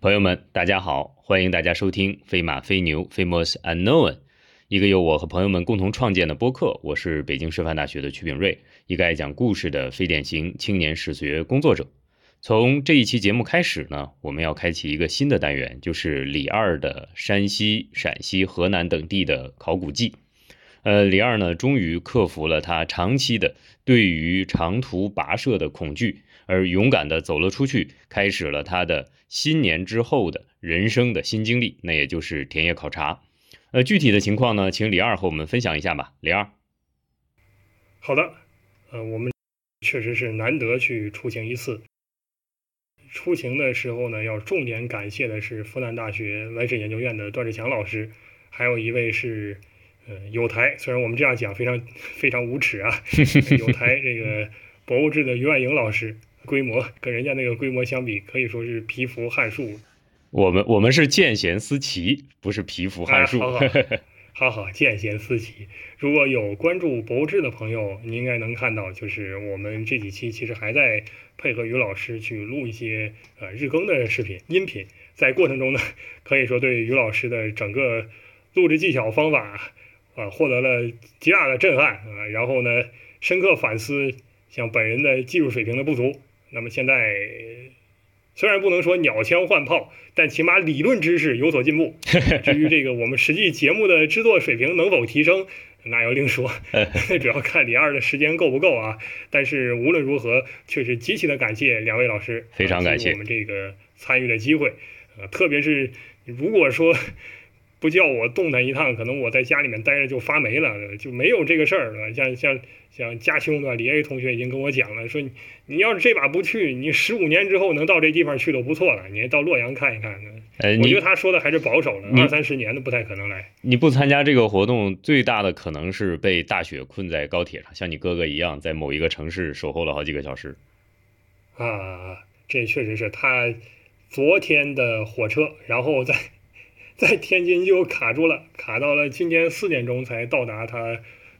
朋友们，大家好，欢迎大家收听《飞马飞牛 Famous Unknown》，一个由我和朋友们共同创建的播客。我是北京师范大学的曲炳瑞，一个爱讲故事的非典型青年史学工作者。从这一期节目开始呢，我们要开启一个新的单元，就是李二的山西、陕西、河南等地的考古记。呃，李二呢，终于克服了他长期的对于长途跋涉的恐惧，而勇敢地走了出去，开始了他的新年之后的人生的新经历，那也就是田野考察。呃，具体的情况呢，请李二和我们分享一下吧。李二，好的，呃，我们确实是难得去出行一次。出行的时候呢，要重点感谢的是复旦大学文史研究院的段志强老师，还有一位是。呃，有台虽然我们这样讲非常非常无耻啊，有台这个博物志的于万莹老师，规模跟人家那个规模相比，可以说是蚍蜉撼树。我们我们是见贤思齐，不是蚍蜉撼树。好好好好见贤思齐。如果有关注博物志的朋友，你应该能看到，就是我们这几期其实还在配合于老师去录一些呃日更的视频音频，在过程中呢，可以说对于老师的整个录制技巧方法。啊，获得了极大的震撼啊！然后呢，深刻反思像本人的技术水平的不足。那么现在虽然不能说鸟枪换炮，但起码理论知识有所进步。至于这个我们实际节目的制作水平能否提升，那要另说，主要看李二的时间够不够啊。但是无论如何，确实极其的感谢两位老师，非常感谢我们这个参与的机会。呃，特别是如果说。不叫我动弹一趟，可能我在家里面待着就发霉了，就没有这个事儿了。像像像家兄的李 A 同学已经跟我讲了，说你要是这把不去，你十五年之后能到这地方去都不错了。你到洛阳看一看，我觉得他说的还是保守了，二三十年的不太可能来。你不参加这个活动，最大的可能是被大雪困在高铁上，像你哥哥一样，在某一个城市守候了好几个小时。啊，这确实是他昨天的火车，然后在。在天津就卡住了，卡到了今天四点钟才到达他，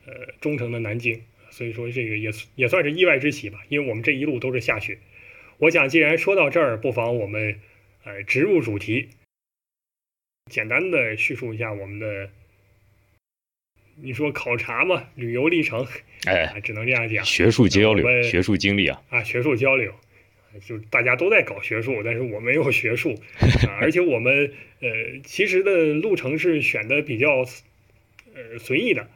呃，中城的南京，所以说这个也也算是意外之喜吧。因为我们这一路都是下雪。我想既然说到这儿，不妨我们，呃，直入主题，简单的叙述一下我们的，你说考察嘛，旅游历程，哎，只能这样讲，学术交流，学术经历啊，啊，学术交流。就大家都在搞学术，但是我没有学术，啊，而且我们呃其实的路程是选的比较呃随意的。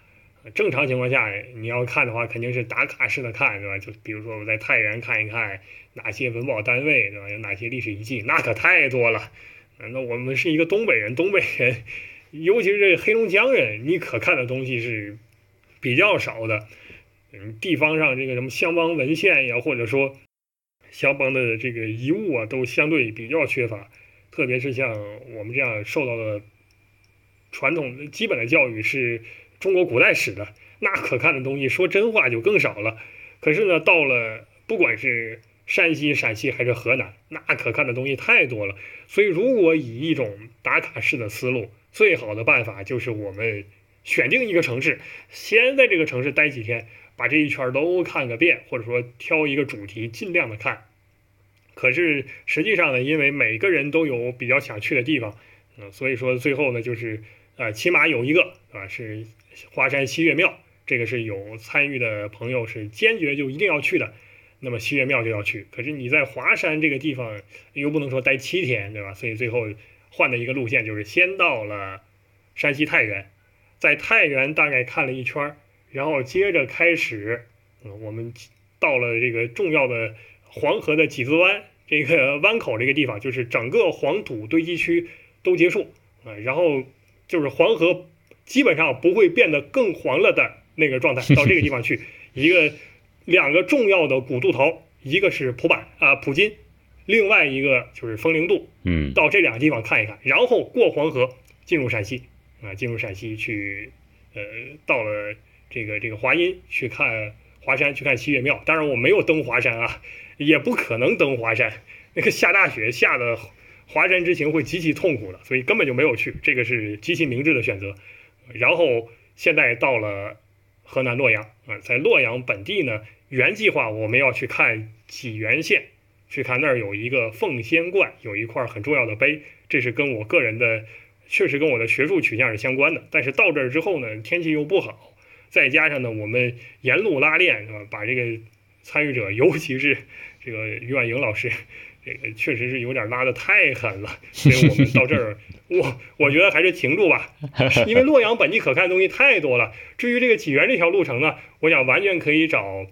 正常情况下，你要看的话，肯定是打卡式的看，对吧？就比如说我在太原看一看哪些文保单位，对吧？有哪些历史遗迹，那可太多了。那我们是一个东北人，东北人，尤其是这黑龙江人，你可看的东西是比较少的。嗯，地方上这个什么乡邦文献呀，或者说。乡邦的这个遗物啊，都相对比较缺乏，特别是像我们这样受到的传统基本的教育是中国古代史的，那可看的东西说真话就更少了。可是呢，到了不管是山西、陕西还是河南，那可看的东西太多了。所以，如果以一种打卡式的思路，最好的办法就是我们选定一个城市，先在这个城市待几天。把这一圈都看个遍，或者说挑一个主题尽量的看。可是实际上呢，因为每个人都有比较想去的地方，嗯，所以说最后呢，就是呃，起码有一个啊是华山西岳庙，这个是有参与的朋友是坚决就一定要去的。那么西岳庙就要去。可是你在华山这个地方又不能说待七天，对吧？所以最后换的一个路线就是先到了山西太原，在太原大概看了一圈。然后接着开始，嗯，我们到了这个重要的黄河的几字湾这个 湾口这个地方，就是整个黄土堆积区都结束啊，然后就是黄河基本上不会变得更黄了的那个状态，到这个地方去一个两个重要的古渡头，一个是蒲坂啊普津，另外一个就是风陵渡，嗯，到这两个地方看一看，然后过黄河进入陕西啊，进入陕西去，呃，到了。这个这个华阴去看华山，去看西岳庙。当然我没有登华山啊，也不可能登华山。那个下大雪下的华山之行会极其痛苦的，所以根本就没有去。这个是极其明智的选择。然后现在到了河南洛阳啊，在洛阳本地呢，原计划我们要去看济源县，去看那儿有一个奉仙观，有一块很重要的碑，这是跟我个人的确实跟我的学术取向是相关的。但是到这儿之后呢，天气又不好，再加上呢，我们沿路拉练是吧，把这个参与者，尤其是这个于婉莹老师。这个确实是有点拉的太狠了，所以我们到这儿，我我觉得还是停住吧，因为洛阳本地可看的东西太多了。至于这个济源这条路程呢，我想完全可以找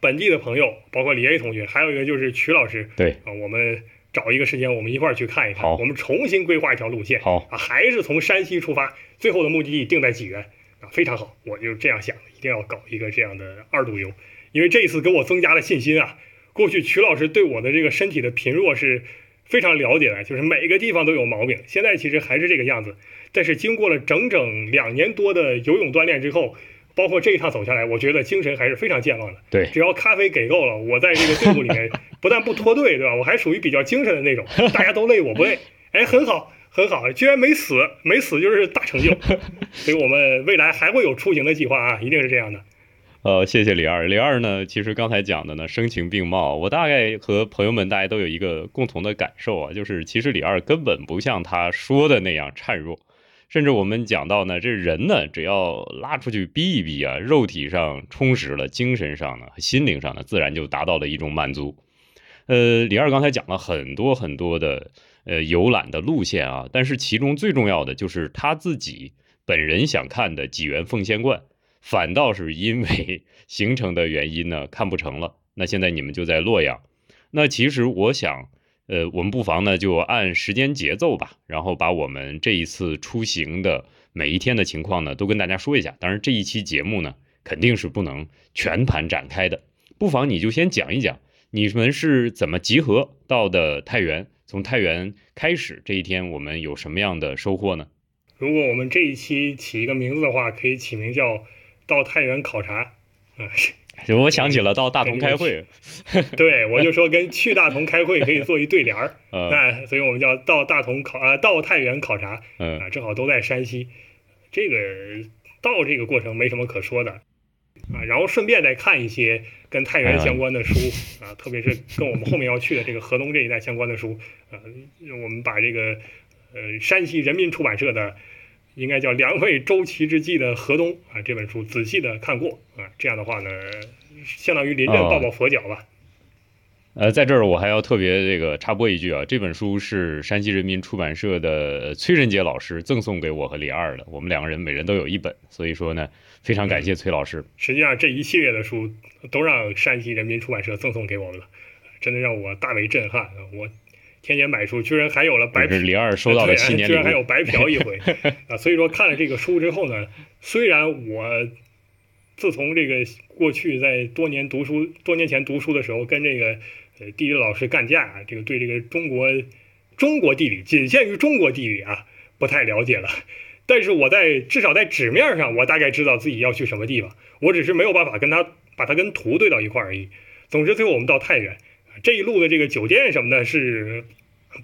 本地的朋友，包括李 A 同学，还有一个就是曲老师，对。啊，我们找一个时间，我们一块儿去看一看，好。我们重新规划一条路线，好啊，还是从山西出发，最后的目的地定在济源啊，非常好，我就这样想的，一定要搞一个这样的二度游，因为这一次给我增加了信心啊。过去曲老师对我的这个身体的贫弱是非常了解的，就是每个地方都有毛病。现在其实还是这个样子，但是经过了整整两年多的游泳锻炼之后，包括这一趟走下来，我觉得精神还是非常健忘的。对，只要咖啡给够了，我在这个队伍里面 不但不脱队，对吧？我还属于比较精神的那种，大家都累我不累，哎，很好。很好，居然没死，没死就是大成就，所以我们未来还会有出行的计划啊，一定是这样的。呃，谢谢李二。李二呢，其实刚才讲的呢，声情并茂。我大概和朋友们大家都有一个共同的感受啊，就是其实李二根本不像他说的那样孱弱，甚至我们讲到呢，这人呢，只要拉出去逼一逼啊，肉体上充实了，精神上呢，心灵上呢，自然就达到了一种满足。呃，李二刚才讲了很多很多的呃游览的路线啊，但是其中最重要的就是他自己本人想看的济源奉仙观。反倒是因为 行程的原因呢，看不成了。那现在你们就在洛阳。那其实我想，呃，我们不妨呢就按时间节奏吧，然后把我们这一次出行的每一天的情况呢都跟大家说一下。当然，这一期节目呢肯定是不能全盘展开的，不妨你就先讲一讲你们是怎么集合到的太原，从太原开始这一天我们有什么样的收获呢？如果我们这一期起一个名字的话，可以起名叫。到太原考察，啊，我想起了到大同开会，对我就说跟去大同开会可以做一对联儿，那所以我们叫到大同考啊，到太原考察，啊，正好都在山西，这个到这个过程没什么可说的，啊，然后顺便再看一些跟太原相关的书，啊，特别是跟我们后面要去的这个河东这一带相关的书，啊，我们把这个呃山西人民出版社的。应该叫《梁惠周齐之际的河东》啊，这本书仔细的看过啊，这样的话呢，相当于临阵抱抱佛脚吧。呃，在这儿我还要特别这个插播一句啊，这本书是山西人民出版社的崔仁杰老师赠送给我和李二的，我们两个人每人都有一本，所以说呢，非常感谢崔老师。实际上这一系列的书都让山西人民出版社赠送给我们了，真的让我大为震撼我。天天买书，居然还有了白，李二收到了七年，居然还有白嫖一回 啊！所以说看了这个书之后呢，虽然我自从这个过去在多年读书多年前读书的时候跟这个地理老师干架，这个对这个中国中国地理仅限于中国地理啊不太了解了，但是我在至少在纸面上我大概知道自己要去什么地方，我只是没有办法跟他把它跟图对到一块而已。总之最后我们到太原。这一路的这个酒店什么的，是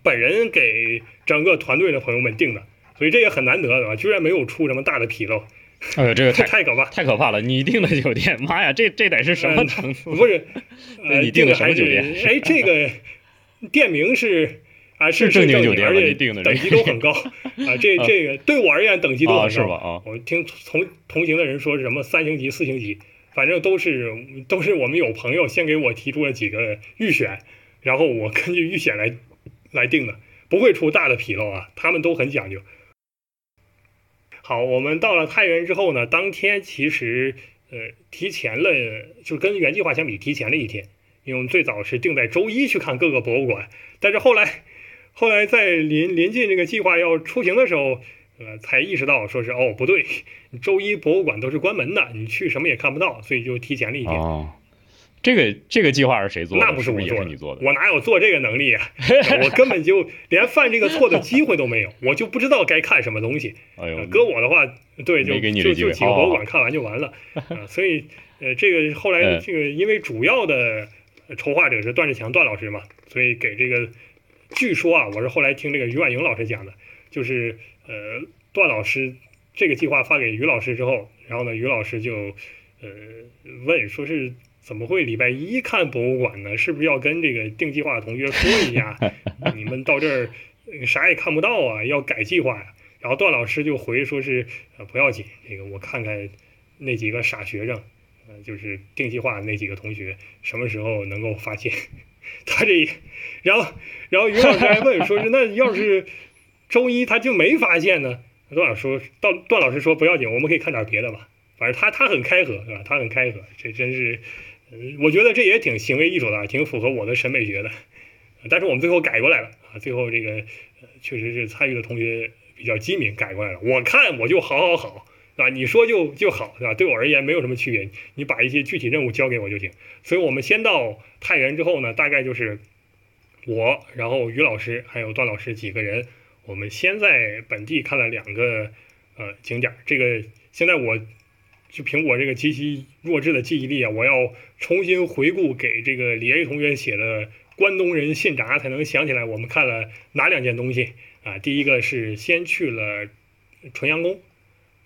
本人给整个团队的朋友们订的，所以这也很难得，对吧？居然没有出什么大的纰漏。哎呦，这个太太可怕，太可怕了！你订的酒店，妈呀，这这得是什么程度？不是，你订的什么酒店？哎，这个店名是啊，是正经酒店，而且等级都很高啊。这 这个对我而言等级都很高啊。我听同同行的人说是什么三星级、四星级。反正都是都是我们有朋友先给我提出了几个预选，然后我根据预选来来定的，不会出大的纰漏啊。他们都很讲究。好，我们到了太原之后呢，当天其实呃提前了，就跟原计划相比提前了一天，因为我们最早是定在周一去看各个博物馆，但是后来后来在临临近这个计划要出行的时候。呃，才意识到说是哦不对，周一博物馆都是关门的，你去什么也看不到，所以就提前了一天。这个这个计划是谁做的？那不是我做的，你做的。我哪有做这个能力啊？我根本就连犯这个错的机会都没有，我就不知道该看什么东西。哎呦，搁我的话，对，就就就几个博物馆看完就完了。啊，所以呃，这个后来这个因为主要的筹划者是段志强段老师嘛，所以给这个，据说啊，我是后来听这个于婉莹老师讲的，就是。呃，段老师这个计划发给于老师之后，然后呢，于老师就呃问说是怎么会礼拜一看博物馆呢？是不是要跟这个定计划的同学说一下？你们到这儿啥也看不到啊，要改计划呀。然后段老师就回说是呃不要紧，这个我看看那几个傻学生，呃就是定计划那几个同学什么时候能够发现他这，然后然后于老师还问说是那要是周一他就没发现呢？段老师说段段老师说不要紧，我们可以看点别的吧。反正他他很开合是吧？他很开合，这真是，我觉得这也挺行为艺术的，挺符合我的审美学的。但是我们最后改过来了啊，最后这个确实是参与的同学。比较机敏，改过来了。我看我就好好好，啊？你说就就好，是吧？对我而言没有什么区别，你把一些具体任务交给我就行。所以我们先到太原之后呢，大概就是我，然后于老师还有段老师几个人，我们先在本地看了两个呃景点。这个现在我就凭我这个极其弱智的记忆力啊，我要重新回顾给这个李 A 同学写的关东人信札，才能想起来我们看了哪两件东西。啊，第一个是先去了纯阳宫，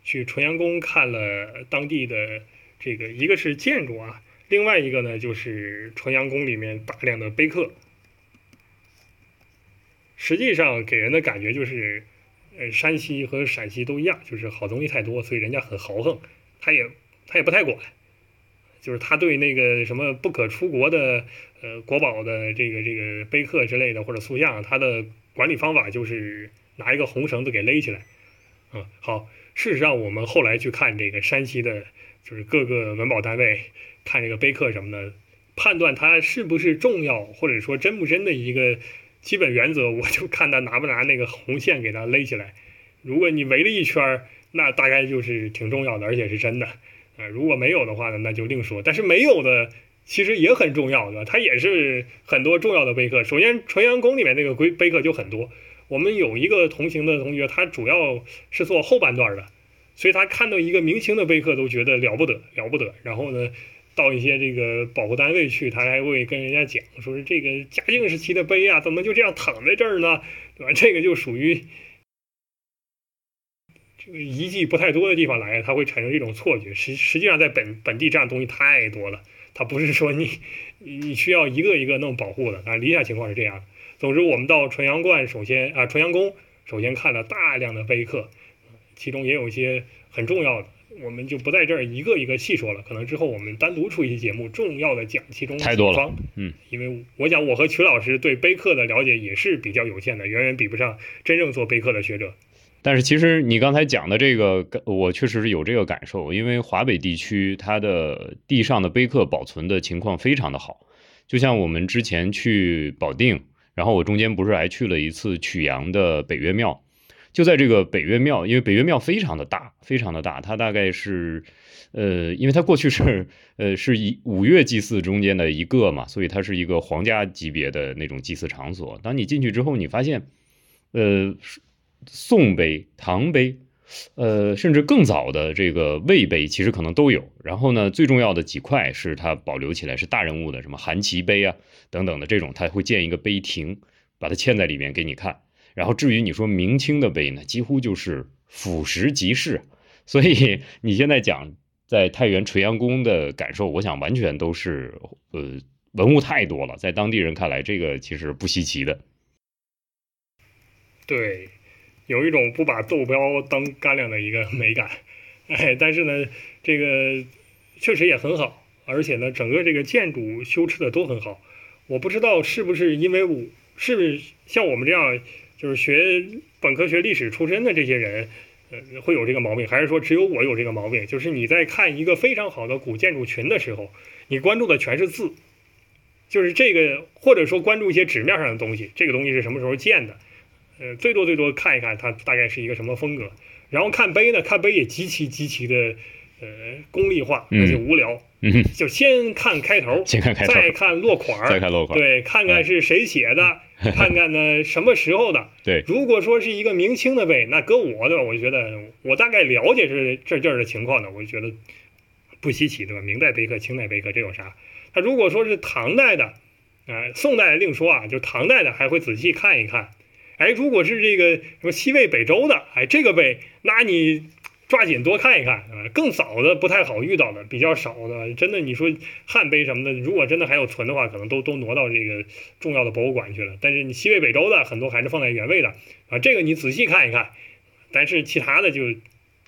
去纯阳宫看了当地的这个，一个是建筑啊，另外一个呢就是纯阳宫里面大量的碑刻。实际上给人的感觉就是，呃，山西和陕西都一样，就是好东西太多，所以人家很豪横，他也他也不太管，就是他对那个什么不可出国的呃国宝的这个这个碑刻之类的或者塑像，他的。管理方法就是拿一个红绳子给勒起来，嗯，好。事实上，我们后来去看这个山西的，就是各个文保单位看这个碑刻什么的，判断它是不是重要或者说真不真的一个基本原则，我就看他拿不拿那个红线给它勒起来。如果你围了一圈，那大概就是挺重要的，而且是真的。啊，如果没有的话呢，那就另说。但是没有的。其实也很重要的，它也是很多重要的碑刻。首先，纯阳宫里面那个碑碑刻就很多。我们有一个同行的同学，他主要是做后半段的，所以他看到一个明清的碑刻都觉得了不得，了不得。然后呢，到一些这个保护单位去，他还会跟人家讲，说是这个嘉靖时期的碑啊，怎么就这样躺在这儿呢？对吧？这个就属于遗迹不太多的地方来，它会产生这种错觉。实实际上，在本本地这样东西太多了。它不是说你你需要一个一个弄保护的啊，理想情况是这样。总之，我们到纯阳观，首先啊，纯阳宫首先看了大量的碑刻，其中也有一些很重要的，我们就不在这儿一个一个细说了。可能之后我们单独出一期节目，重要的讲其中太多了。嗯，因为我想我和曲老师对碑刻的了解也是比较有限的，远远比不上真正做碑刻的学者。但是其实你刚才讲的这个，我确实是有这个感受，因为华北地区它的地上的碑刻保存的情况非常的好，就像我们之前去保定，然后我中间不是还去了一次曲阳的北岳庙，就在这个北岳庙，因为北岳庙非常的大，非常的大，它大概是，呃，因为它过去是，呃，是以五岳祭祀中间的一个嘛，所以它是一个皇家级别的那种祭祀场所。当你进去之后，你发现，呃。宋碑、唐碑，呃，甚至更早的这个魏碑，其实可能都有。然后呢，最重要的几块是它保留起来是大人物的，什么韩琦碑啊等等的这种，它会建一个碑亭，把它嵌在里面给你看。然后至于你说明清的碑呢，几乎就是俯拾即是。所以 你现在讲在太原垂阳宫的感受，我想完全都是呃文物太多了，在当地人看来，这个其实不稀奇的。对。有一种不把豆标当干粮的一个美感，哎，但是呢，这个确实也很好，而且呢，整个这个建筑修持的都很好。我不知道是不是因为我是像我们这样就是学本科学历史出身的这些人，呃，会有这个毛病，还是说只有我有这个毛病？就是你在看一个非常好的古建筑群的时候，你关注的全是字，就是这个，或者说关注一些纸面上的东西，这个东西是什么时候建的？呃，最多最多看一看它大概是一个什么风格，然后看碑呢，看碑也极其极其的呃功利化，而且无聊。嗯，就先看开头，先看开头，再看落款再看落款对，看看是谁写的，看看呢什么时候的。对，如果说是一个明清的碑，那搁我对吧？我就觉得我大概了解是这这儿的情况呢，我就觉得不稀奇对吧？明代碑刻、清代碑刻这有啥？他如果说是唐代的，啊，宋代另说啊，就唐代的还会仔细看一看。哎，如果是这个什么西魏、北周的，哎，这个碑，那你抓紧多看一看啊。更早的不太好遇到的，比较少的，真的你说汉碑什么的，如果真的还有存的话，可能都都挪到这个重要的博物馆去了。但是你西魏、北周的很多还是放在原位的啊，这个你仔细看一看。但是其他的就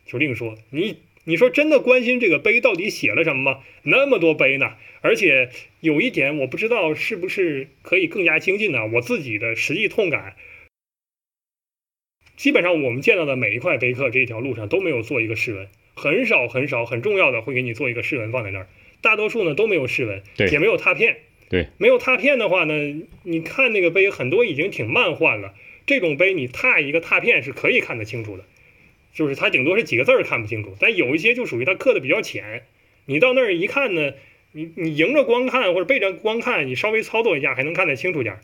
就另说。你你说真的关心这个碑到底写了什么吗？那么多碑呢，而且有一点我不知道是不是可以更加精进呢？我自己的实际痛感。基本上我们见到的每一块碑刻，这一条路上都没有做一个释文，很少很少很重要的会给你做一个释文放在那儿，大多数呢都没有释文，也没有拓片。对，没有拓片的话呢，你看那个碑很多已经挺漫画了，这种碑你拓一个拓片是可以看得清楚的，就是它顶多是几个字儿看不清楚，但有一些就属于它刻的比较浅，你到那儿一看呢，你你迎着光看或者背着光看，你稍微操作一下还能看得清楚点儿。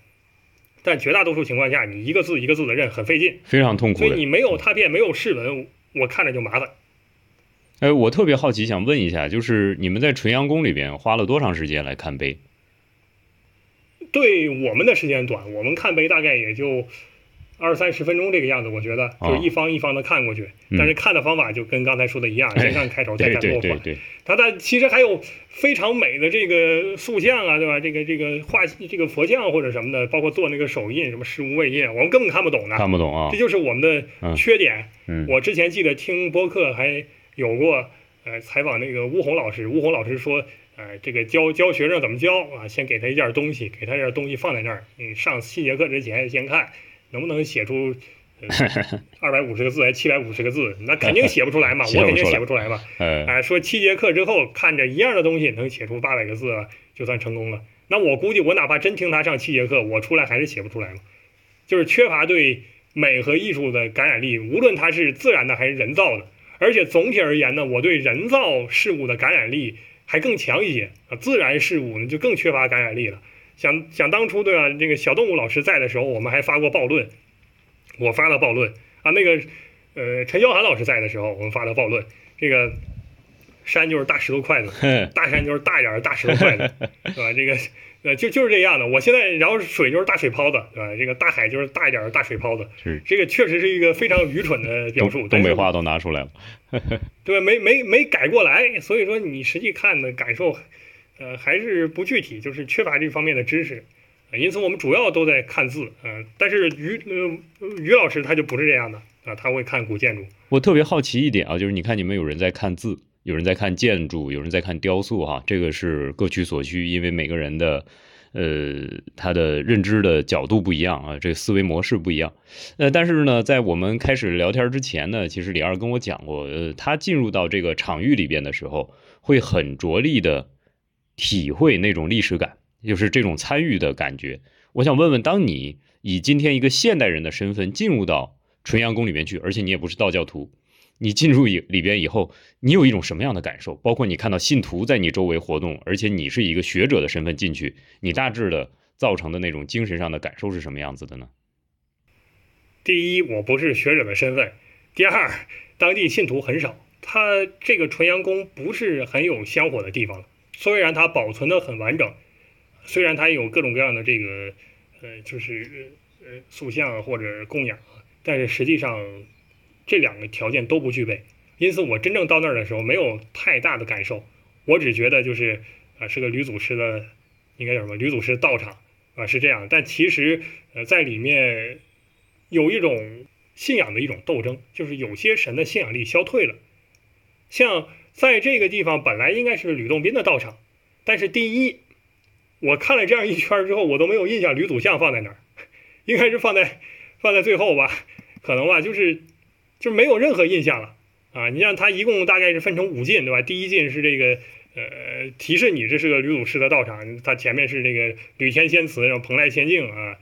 但绝大多数情况下，你一个字一个字的认很费劲，非常痛苦。所以你没有拓片，没有释文，我看着就麻烦。哎，我特别好奇，想问一下，就是你们在纯阳宫里边花了多长时间来看碑？对我们的时间短，我们看碑大概也就。二三十分钟这个样子，我觉得就是一方一方的看过去，但是看的方法就跟刚才说的一样，先看开头，再看落款。它它其实还有非常美的这个塑像啊，对吧？这个这个画这个佛像或者什么的，包括做那个手印，什么十无畏印，我们根本看不懂的，看不懂啊。这就是我们的缺点。我之前记得听播客还有过，呃，采访那个乌红老师，乌红老师说，呃，这个教教学生怎么教啊？先给他一件东西，给他一件东西放在那儿，你上七节课之前先看。能不能写出 二百五十个字还七百五十个字？那肯定写不出来嘛，我肯定写不出来嘛。哎，说七节课之后看着一样的东西能写出八百个字，就算成功了。那我估计我哪怕真听他上七节课，我出来还是写不出来嘛。就是缺乏对美和艺术的感染力，无论它是自然的还是人造的。而且总体而言呢，我对人造事物的感染力还更强一些啊，自然事物呢就更缺乏感染力了。想想当初对吧？这个小动物老师在的时候，我们还发过暴论。我发的暴论啊，那个呃，陈潇涵老师在的时候，我们发的暴论。这个山就是大石头筷子，大山就是大一点的大石头筷子，是吧？这个呃，就就是这样的。我现在，然后水就是大水泡子，对吧？这个大海就是大一点的大水泡子。是这个确实是一个非常愚蠢的表述。东北话都拿出来了，对，没没没改过来。所以说，你实际看的感受。呃，还是不具体，就是缺乏这方面的知识，因此我们主要都在看字，呃，但是于呃于老师他就不是这样的啊，他会看古建筑。我特别好奇一点啊，就是你看你们有人在看字，有人在看建筑，有人在看雕塑，哈，这个是各取所需，因为每个人的呃他的认知的角度不一样啊，这个思维模式不一样。呃，但是呢，在我们开始聊天之前呢，其实李二跟我讲过，呃，他进入到这个场域里边的时候，会很着力的。体会那种历史感，就是这种参与的感觉。我想问问，当你以今天一个现代人的身份进入到纯阳宫里面去，而且你也不是道教徒，你进入里边以后，你有一种什么样的感受？包括你看到信徒在你周围活动，而且你是一个学者的身份进去，你大致的造成的那种精神上的感受是什么样子的呢？第一，我不是学者的身份；第二，当地信徒很少，他这个纯阳宫不是很有香火的地方。虽然它保存的很完整，虽然它有各种各样的这个，呃，就是呃塑像或者供养，但是实际上这两个条件都不具备。因此，我真正到那儿的时候没有太大的感受，我只觉得就是啊是个吕祖师的，应该叫什么吕祖师道场啊是这样。但其实呃在里面有一种信仰的一种斗争，就是有些神的信仰力消退了，像。在这个地方本来应该是吕洞宾的道场，但是第一，我看了这样一圈之后，我都没有印象吕祖像放在哪儿，应该是放在放在最后吧，可能吧，就是就没有任何印象了啊！你像他一共大概是分成五进，对吧？第一进是这个呃提示你这是个吕祖师的道场，他前面是这个吕天仙祠，然后蓬莱仙境啊，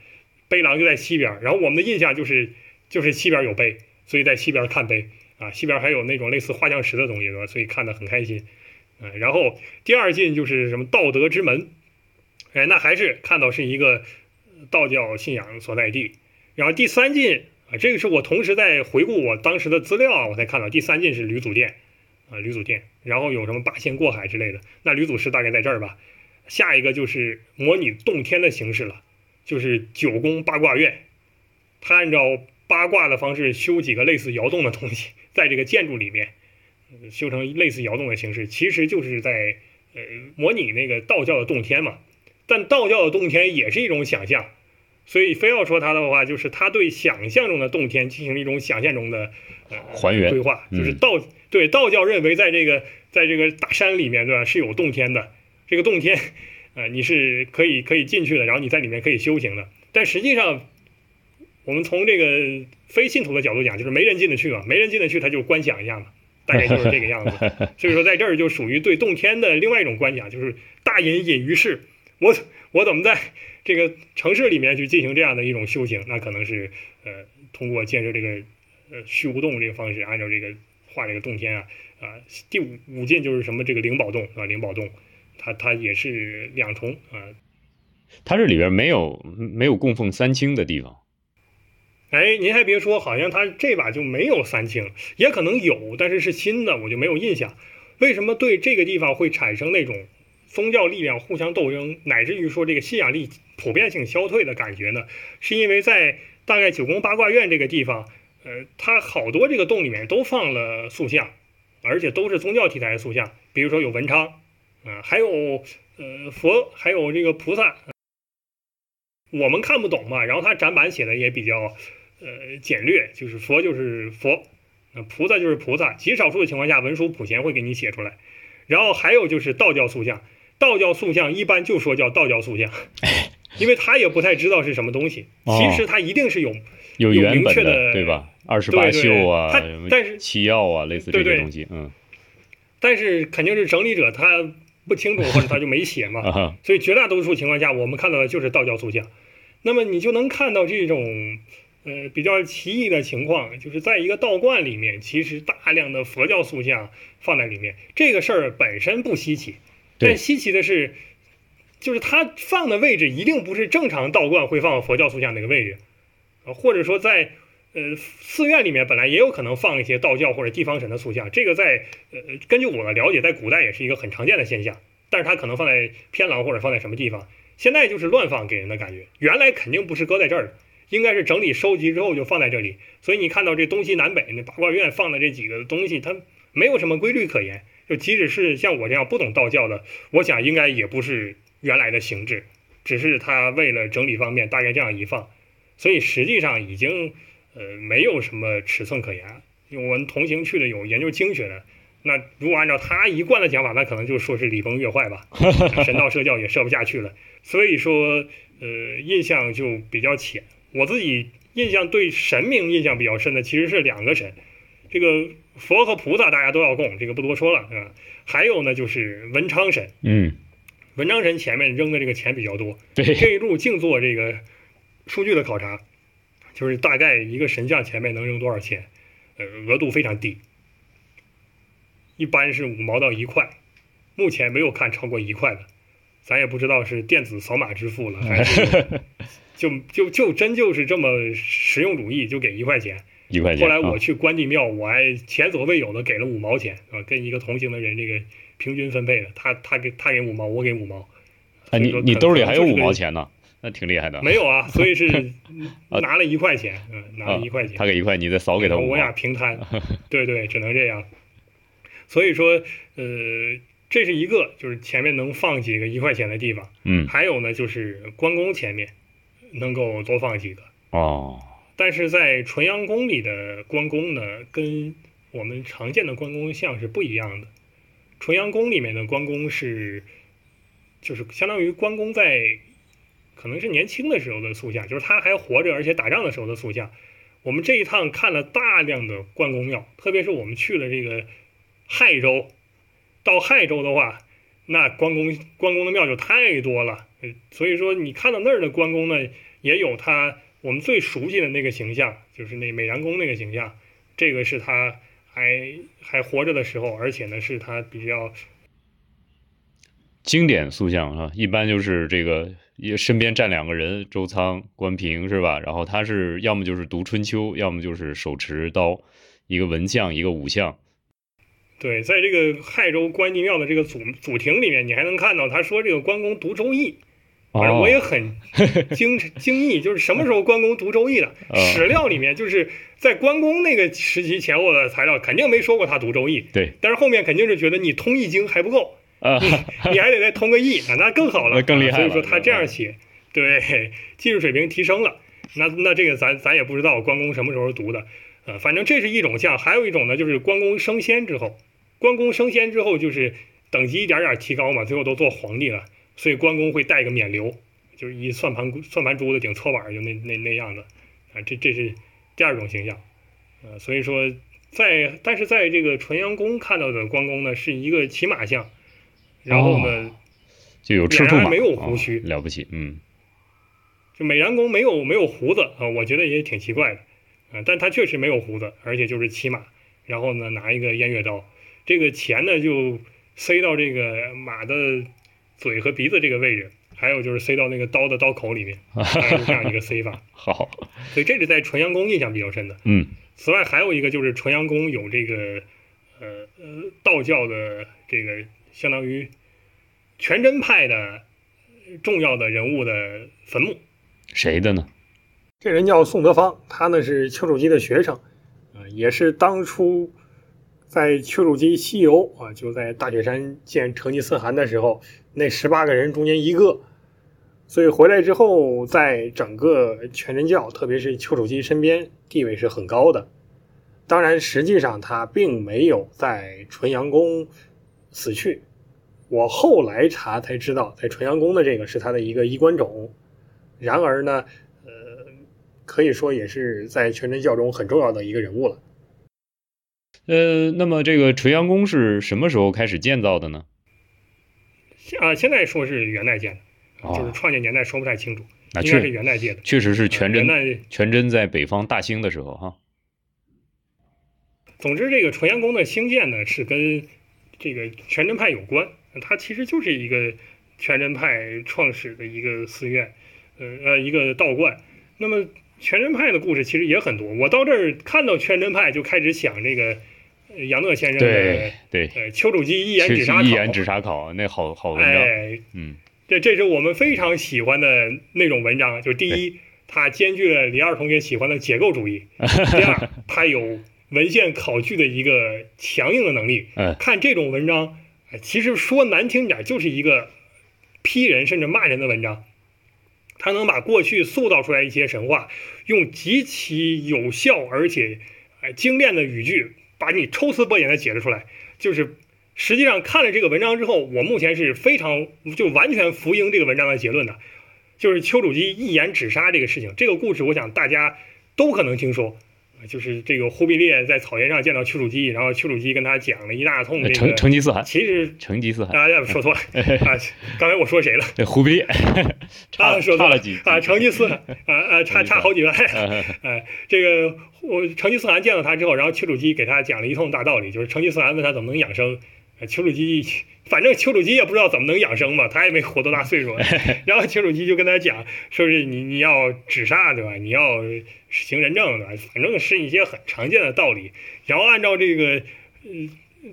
碑廊就在西边，然后我们的印象就是就是西边有碑，所以在西边看碑。啊，西边还有那种类似画像石的东西，对吧？所以看得很开心。嗯，然后第二进就是什么道德之门，哎，那还是看到是一个道教信仰所在地。然后第三进啊，这个是我同时在回顾我当时的资料，我才看到第三进是吕祖殿啊，吕祖殿。然后有什么八仙过海之类的，那吕祖师大概在这儿吧。下一个就是模拟洞天的形式了，就是九宫八卦院，他按照。八卦的方式修几个类似窑洞的东西，在这个建筑里面呃修成类似窑洞的形式，其实就是在呃模拟那个道教的洞天嘛。但道教的洞天也是一种想象，所以非要说它的话，就是它对想象中的洞天进行了一种想象中的呃还原规划，就是嗯道对道教认为在这个在这个大山里面，对吧，是有洞天的。这个洞天，呃，你是可以可以进去的，然后你在里面可以修行的。但实际上，我们从这个非信徒的角度讲，就是没人进得去嘛，没人进得去，他就观想一下嘛，大概就是这个样子。所以说，在这儿就属于对洞天的另外一种观想，就是大隐隐于市。我我怎么在这个城市里面去进行这样的一种修行？那可能是呃，通过建设这个呃虚无洞这个方式，按照这个画这个洞天啊啊、第五五进就是什么这个灵宝洞啊，灵宝洞，它它也是两重啊。它这里边没有没有供奉三清的地方。哎，您还别说，好像他这把就没有三清，也可能有，但是是新的，我就没有印象。为什么对这个地方会产生那种宗教力量互相斗争，乃至于说这个信仰力普遍性消退的感觉呢？是因为在大概九宫八卦院这个地方，呃，它好多这个洞里面都放了塑像，而且都是宗教题材的塑像，比如说有文昌，啊、还有呃佛，还有这个菩萨。我们看不懂嘛，然后它展板写的也比较呃简略，就是佛就是佛，呃菩萨就是菩萨，极少数的情况下文殊普贤会给你写出来。然后还有就是道教塑像，道教塑像一般就说叫道教塑像，因为他也不太知道是什么东西，哦其实他一定是有有明确的对吧？二十八宿啊，它什么但是七药啊，类似这些东西，嗯但是肯定是整理者他不清楚或者他就没写嘛，所以绝大多数情况下，我们看到的就是道教塑像。那么你就能看到这种呃比较奇异的情况，就是在一个道观里面，其实大量的佛教塑像放在里面，这个事儿本身不稀奇，但稀奇的是，就是它放的位置一定不是正常道观会放佛教塑像那个位置，啊或者说在。呃，寺院里面本来也有可能放一些道教或者地方神的塑像，这个在呃根据我的了解，在古代也是一个很常见的现象。但是它可能放在偏廊或者放在什么地方，现在就是乱放给人的感觉。原来肯定不是搁在这儿的，应该是整理收集之后就放在这里。所以你看到这东西南北那八卦院放的这几个东西，它没有什么规律可言。就即使是像我这样不懂道教的，我想应该也不是原来的形制，只是他为了整理方便，大概这样一放。所以实际上已经呃没有什么尺寸可言。因为我们同行去的有研究经学的，那如果按照他一贯的讲法，那可能就说是礼崩乐坏吧，神道社教也设不下去了。所以说，呃，印象就比较浅。我自己印象对神明印象比较深的其实是两个神，这个佛和菩萨大家都要供，这个不多说了啊。还有呢，就是文昌神，嗯，文昌神前面扔的这个钱比较多，对，这一路净做这个数据的考察，就是大概一个神像前面能扔多少钱，呃，额度非常低，一般是五毛到一块，目前没有看超过一块的，咱也不知道是电子扫码支付了，还是 就就就真就是这么实用主义，就给一块钱。一块钱。啊后来我去关帝庙，我还前所未有的给了五毛钱啊，跟一个同行的人这个平均分配的，他他给他给五毛，我给五毛。哎，你你兜里还有五毛钱呢，那挺厉害的。没有啊，所以是啊 拿了一块钱，嗯，拿了一块钱，他给一块，你再扫给他五毛我俩。平摊，对对，只能这样。所以说，呃，这是一个，就是前面能放几个一块钱的地方，嗯，还有呢，就是关公前面能够多放几个。哦，但是在纯阳宫里的关公呢，跟我们常见的关公像是不一样的。纯阳宫里面的关公是，就是相当于关公在可能是年轻的时候的塑像，就是他还活着而且打仗的时候的塑像。我们这一趟看了大量的关公庙，特别是我们去了这个亥州，到亥州的话，那关公关公的庙就太多了。所以说你看到那儿的关公呢，也有他我们最熟悉的那个形象，就是那美髯公那个形象，这个是他还还活着的时候，而且呢是他比较经典塑像啊，一般就是这个也身边站两个人，周仓、关平是吧？然后他是要么就是读春秋，要么就是手持刀，一个文将，一个武将。对，在这个亥州关帝庙的这个祖祖庭里面，你还能看到他说这个关公读《周易》，反正我也很惊惊异，就是什么时候关公读《周易的？哦史料里面就是在关公那个时期前后的材料，肯定没说过他读《周易。对，但是后面肯定是觉得你通易经还不够，啊，你还得再通个易啊，那更好了，更厉害了所以说他这样写，对，技术水平提升了。那那这个咱咱也不知道关公什么时候读的，呃，反正这是一种像，还有一种呢，就是关公升仙之后，关公升仙之后就是等级一点点提高嘛，最后都做皇帝了，所以关公会带个冕旒，就是一算盘算盘珠子顶搓板，就那那那样子，啊，这这是第二种形象，呃，所以说在但是在这个纯阳宫看到的关公呢，是一个骑马像，然后呢。就有赤兔马，没有胡须。哦了不起，嗯，就美髯公没有没有胡子啊，我觉得也挺奇怪的，啊，但他确实没有胡子，而且就是骑马，然后呢拿一个偃月刀，这个钱呢就塞到这个马的嘴和鼻子这个位置，还有就是塞到那个刀的刀口里面，这样一个塞法，好，所以这是在纯阳宫印象比较深的。嗯此外还有一个就是纯阳宫有这个呃呃道教的这个相当于全真派的重要的人物的坟墓。谁的呢？这人叫宋德芳，他呢是丘处机的学生，呃，也是当初在丘处机西游啊，就在大雪山见成吉思汗的时候，那十八个人中间一个。所以回来之后，在整个全真教，特别是丘处机身边，地位是很高的。当然，实际上他并没有在纯阳宫死去。我后来查才知道，在纯阳宫的这个是他的一个衣冠冢。然而呢，呃，可以说也是在全真教中很重要的一个人物了。呃，那么这个纯阳宫是什么时候开始建造的呢？啊，现在说是元代建的，哦就是创建年代说不太清楚，那应该是元代建的。确实是全真全真在北方大兴的时候哈。总之，这个纯阳宫的兴建呢，是跟这个全真派有关。它其实就是一个全真派创始的一个寺院，呃呃，一个道观。那么全真派的故事其实也很多。我到这儿看到全真派，就开始想这个呃杨乐先生的对对，呃丘处机一言确指杀考，一言指杀考那好好文章，哎，嗯这这是我们非常喜欢的那种文章。就第一，它兼具了李二同学喜欢的解构主义；第二，它有文献考据的一个强硬的能力。嗯看这种文章，哎其实说难听点，就是一个批人甚至骂人的文章。他能把过去塑造出来一些神话，用极其有效而且哎精炼的语句，把你抽丝剥茧的解释出来。就是实际上看了这个文章之后，我目前是非常就完全服膺这个文章的结论的，就是丘处机一眼指杀这个事情。这个故事，我想大家都可能听说。啊就是这个忽必烈在草原上见到丘处机，然后丘处机跟他讲了一大通这成个，成吉思汗，其实成吉思汗，啊，要不说错了 啊，刚才我说谁了？对 忽必烈，差啊，说错了差了几啊，成吉思汗啊啊，差差好几万。呃哎，这个我成吉思汗见到他之后，然后丘处机给他讲了一通大道理，就是成吉思汗问他怎么能养生，呃丘处机 反正丘处机也不知道怎么能养生嘛，他也没活多大岁数，然后丘处机就跟他讲，说是你你要止杀对吧？你要行仁政对吧？反正是一些很常见的道理，然后按照这个呃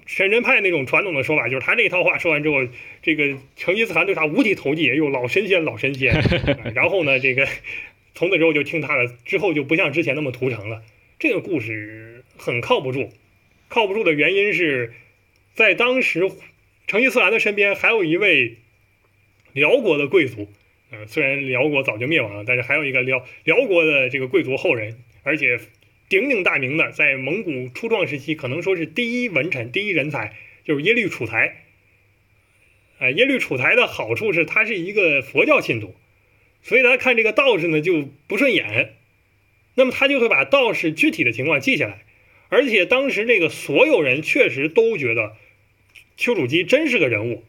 全真派那种传统的说法，就是他这套话说完之后，这个成吉思汗对他五体投地，哎呦老神仙老神仙，啊 然后呢这个从此之后就听他的，之后就不像之前那么屠城了。这个故事很靠不住，靠不住的原因是在当时成吉思汗的身边还有一位辽国的贵族，呃，虽然辽国早就灭亡了，但是还有一个辽辽国的这个贵族后人，而且鼎鼎大名的，在蒙古初创时期可能说是第一文臣、第一人才，就是耶律楚材。呃，耶律楚材的好处是他是一个佛教信徒，所以他看这个道士呢就不顺眼，那么他就会把道士具体的情况记下来，而且当时这个所有人确实都觉得丘处机真是个人物，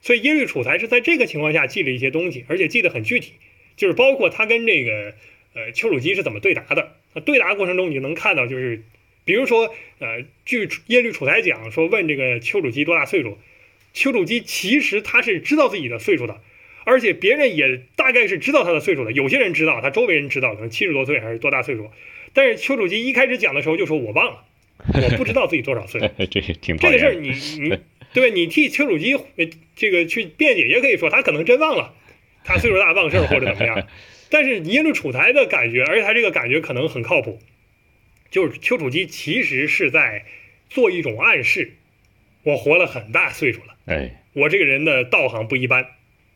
所以耶律楚材是在这个情况下记了一些东西，而且记得很具体，就是包括他跟这个呃丘处机是怎么对答的。那对答过程中，你就能看到，就是比如说呃，据耶律楚材讲说，问这个丘处机多大岁数，丘处机其实他是知道自己的岁数的，而且别人也大概是知道他的岁数的，有些人知道，他周围人知道，可能七十多岁还是多大岁数，但是丘处机一开始讲的时候就说我忘了，我不知道自己多少岁。这挺这个事儿你你对吧？你替丘处机呃这个去辩解也可以说他可能真忘了，他岁数大忘事儿或者怎么样。但是耶律楚材的感觉，而且他这个感觉可能很靠谱，就是丘处机其实是在做一种暗示：我活了很大岁数了，哎，我这个人的道行不一般。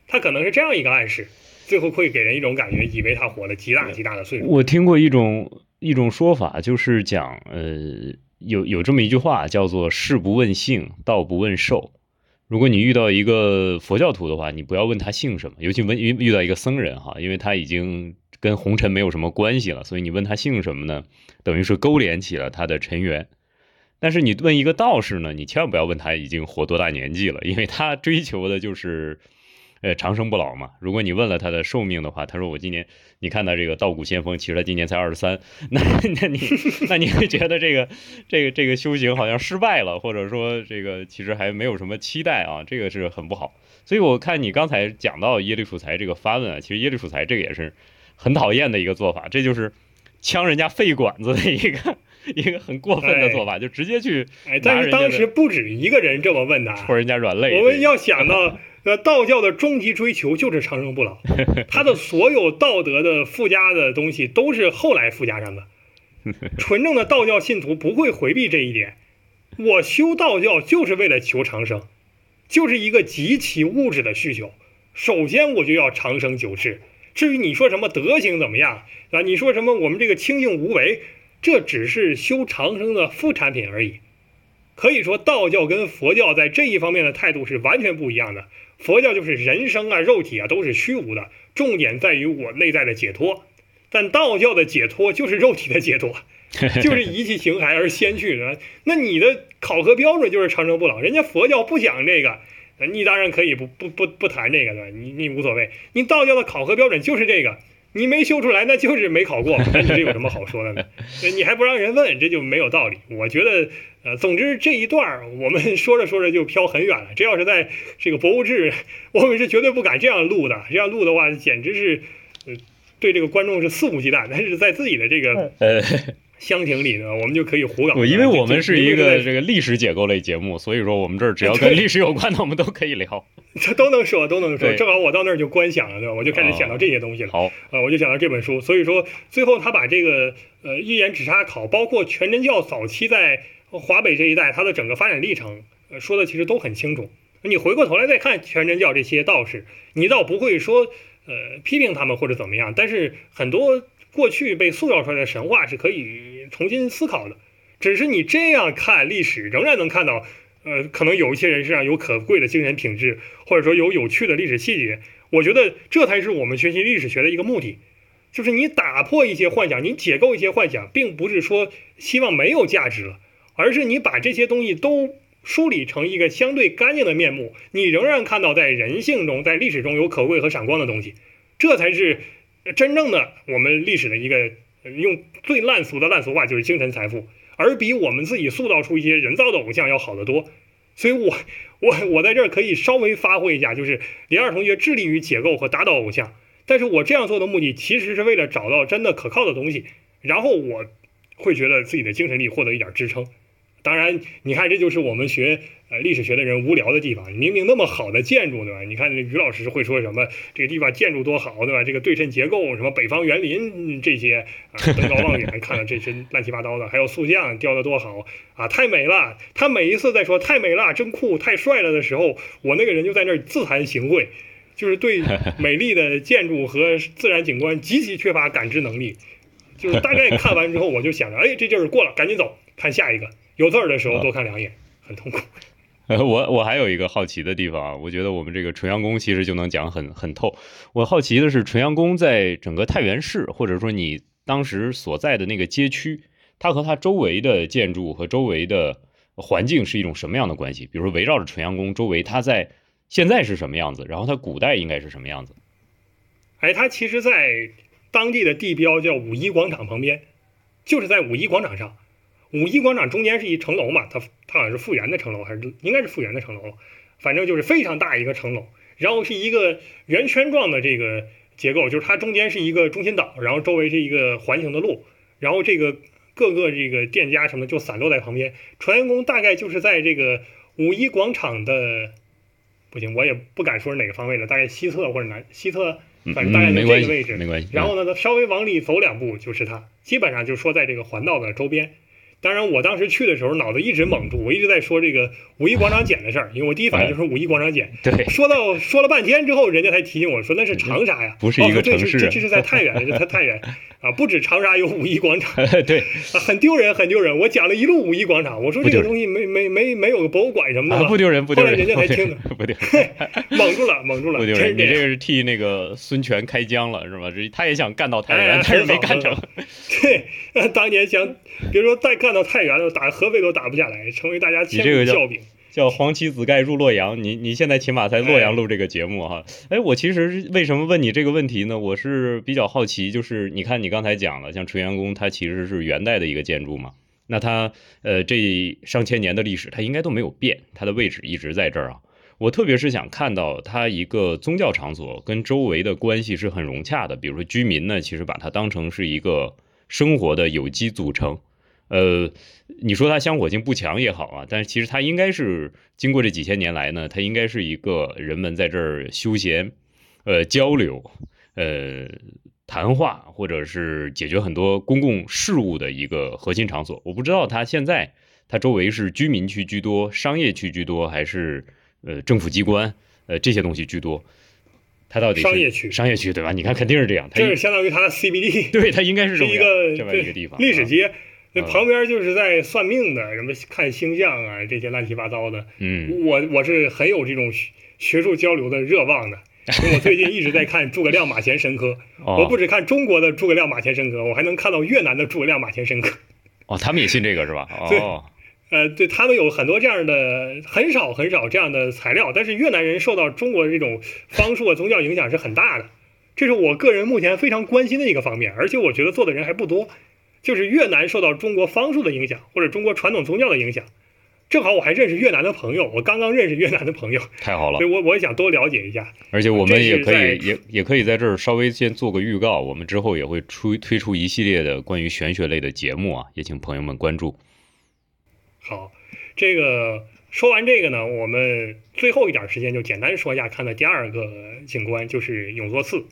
他可能是这样一个暗示，最后会给人一种感觉，以为他活了极大极大的岁数。我听过一种一种说法，就是讲，呃，有有这么一句话叫做“事不问姓，道不问寿”。如果你遇到一个佛教徒的话，你不要问他姓什么，尤其问遇遇到一个僧人哈，因为他已经跟红尘没有什么关系了，所以你问他姓什么呢，等于是勾连起了他的尘缘。但是你问一个道士呢，你千万不要问他已经活多大年纪了，因为他追求的就是。呃，长生不老嘛。如果你问了他的寿命的话，他说我今年，你看他这个道骨仙风，其实他今年才二十三。那那你 那你会觉得这个这个这个修行好像失败了，或者说这个其实还没有什么期待啊，这个是很不好。所以我看你刚才讲到耶律楚材这个发问啊，其实耶律楚材这个也是很讨厌的一个做法，这就是呛人家肺管子的一个一个很过分的做法，就直接去。哎，但是当时不止一个人这么问他，戳人家软肋。我们要想到。那道教的终极追求就是长生不老，他的所有道德的附加的东西都是后来附加上的。纯正的道教信徒不会回避这一点。我修道教就是为了求长生，就是一个极其物质的需求。首先我就要长生久世。至于你说什么德行怎么样啊？你说什么我们这个清净无为，这只是修长生的副产品而已。可以说道教跟佛教在这一方面的态度是完全不一样的。佛教就是人生啊、肉体啊都是虚无的，重点在于我内在的解脱。但道教的解脱就是肉体的解脱，就是遗弃形骸而先去的。那你的考核标准就是长生不老，人家佛教不讲这个，你当然可以不不不不谈这个了？你你无所谓。你道教的考核标准就是这个，你没修出来那就是没考过，那你这有什么好说的呢？你还不让人问，这就没有道理。我觉得。呃，总之这一段儿我们说着说着就飘很远了。这要是在这个博物志，我们是绝对不敢这样录的。这样录的话，简直是呃对这个观众是肆无忌惮。但是在自己的这个呃 乡亭里呢，我们就可以胡搞。因为我们是一个这个历史解构类节目，所以说我们这儿只要跟历史有关的，我们都可以聊。这都能说，都能说。正好我到那儿就观想了，对吧？我就开始想到这些东西了。好，呃，我就想到这本书。所以说，最后他把这个呃一言只差考，包括全真教早期在。华北这一带，它的整个发展历程，呃，说的其实都很清楚。你回过头来再看全真教这些道士，你倒不会说，呃，批评他们或者怎么样。但是很多过去被塑造出来的神话是可以重新思考的。只是你这样看历史，仍然能看到，呃，可能有一些人身上有可贵的精神品质，或者说有有趣的历史细节。我觉得这才是我们学习历史学的一个目的，就是你打破一些幻想，你解构一些幻想，并不是说希望没有价值了。而是你把这些东西都梳理成一个相对干净的面目，你仍然看到在人性中、在历史中有可贵和闪光的东西，这才是真正的我们历史的一个用最烂俗的烂俗话就是精神财富，而比我们自己塑造出一些人造的偶像要好得多。所以，我我我在这儿可以稍微发挥一下，就是李二同学致力于解构和打倒偶像，但是我这样做的目的其实是为了找到真的可靠的东西，然后我会觉得自己的精神力获得一点支撑。当然，你看，这就是我们学呃历史学的人无聊的地方。明明那么好的建筑，对吧？你看这于老师会说什么？这个地方建筑多好，对吧？这个对称结构，什么北方园林这些啊，登高望远看了这些乱七八糟的，还有塑像雕的多好啊，太美了。他每一次在说太美了、真酷、太帅了的时候，我那个人就在那儿自惭形秽，就是对 美丽的建筑和自然景观极其缺乏感知能力。就是大概看完之后，我就想着，哎，这劲儿过了，赶紧走，看下一个。有字儿的时候多看两眼，很痛苦。呃，我我还有一个好奇的地方啊，我觉得我们这个纯阳宫其实就能讲很很透。我好奇的是，纯阳宫在整个太原市，或者说你当时所在的那个街区，它和它周围的建筑和周围的环境是一种什么样的关系？比如说围绕着纯阳宫周围，它在现在是什么样子？然后它古代应该是什么样子？哎，它其实，在当地的地标叫五一广场旁边，就是在五一广场上。五一广场中间是一城楼嘛，它它好像是复原的城楼，还是应该是复原的城楼，反正就是非常大一个城楼，然后是一个圆圈状的这个结构，就是它中间是一个中心岛，然后周围是一个环形的路，然后这个各个这个店家什么就散落在旁边。船员工大概就是在这个五一广场的不行，我也不敢说是哪个方位了，大概西侧或者南西侧，嗯反正大概没关系就这个位置。没关系。然后呢，他稍微往里走两步就是它，基本上就说在这个环道的周边。当然，我当时去的时候脑子一直蒙住，我一直在说这个五一广场检的事儿，因为我第一反应就是五一广场检。对，说到说了半天之后，人家才提醒我说那是长沙呀，不是一个城市这这是在太原，这太太原 啊，不止长沙有五一广场，对啊，很丢人，很丢人。我讲了一路五一广场，我说这个东西没没没没有个博物馆什么的啊，不丢人，不丢人，后来人家才听的，不丢人，蒙住了，蒙住了，不丢人。你这个是替那个孙权开疆了，是吧？这他也想干到太哎原，但是没干成。对，呃当年想，比如说再干到太原了，打合肥都打不下来，成为大家千古笑柄。叫黄旗子盖入洛阳，你你现在起码在洛阳录这个节目哈。哎，我其实为什么问你这个问题呢？我是比较好奇，就是你看你刚才讲了，像纯元宫，它其实是元代的一个建筑嘛，那它呃这上千年的历史，它应该都没有变，它的位置一直在这儿啊。我特别是想看到它一个宗教场所跟周围的关系是很融洽的，比如说居民呢，其实把它当成是一个生活的有机组成。呃，你说它香火性不强也好啊，但是其实它应该是经过这几千年来呢，它应该是一个人们在这儿休闲、呃交流、呃谈话，或者是解决很多公共事务的一个核心场所。我不知道它现在它周围是居民区居多、商业区居多，还是呃政府机关呃这些东西居多。它到底是商业区商业区对吧？你看肯定是这样，它这是相当于它的 CBD，对它应该是这么一个这么一个地方，啊历史街。那嗯旁边就是在算命的，什么看星象啊，这些乱七八糟的。嗯我我是很有这种学学术交流的热望的，因为我最近一直在看诸葛亮马前神科。哦我不只看中国的诸葛亮马前神科，我还能看到越南的诸葛亮马前神科。哦，他们也信这个是吧？对哦，呃，对他们有很多这样的很少很少这样的材料，但是越南人受到中国这种方术啊宗教影响是很大的，这是我个人目前非常关心的一个方面，而且我觉得做的人还不多。就是越南受到中国方术的影响，或者中国传统宗教的影响，正好我还认识越南的朋友，我刚刚认识越南的朋友，太好了所以！我我也想多了解一下。而且我们也可以也也可以在这儿稍微先做个预告，我们之后也会出推出一系列的关于玄学类的节目啊，也请朋友们关注。好，这个说完这个呢，我们最后一点时间就简单说一下看的第二个景观，就是永作寺，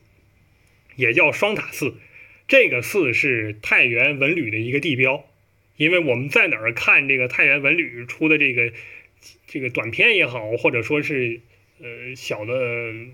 也叫双塔寺。这个寺是太原文旅的一个地标，因为我们在哪儿看这个太原文旅出的这个这个短片也好，或者说是呃小的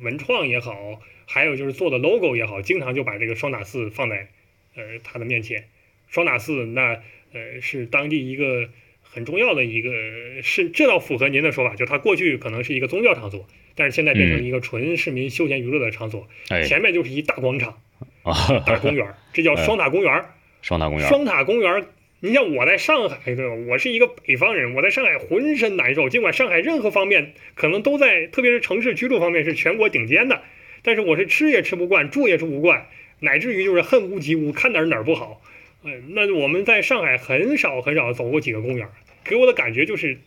文创也好，还有就是做的 logo 也好，经常就把这个双塔寺放在呃它的面前。双塔寺那呃是当地一个很重要的一个是，这倒符合您的说法，就它过去可能是一个宗教场所，但是现在变成一个纯市民休闲娱乐的场所。哎前面就是一大广场、啊，大公园儿，这叫双塔公园儿。双塔公园，双塔公园儿，你像我在上海，对吧？我是一个北方人，我在上海浑身难受。尽管上海任何方面可能都在，特别是城市居住方面是全国顶尖的，但是我是吃也吃不惯，住也住不惯，乃至于就是恨屋及乌，看哪儿哪儿不好。呃，那我们在上海很少很少走过几个公园儿，给我的感觉就是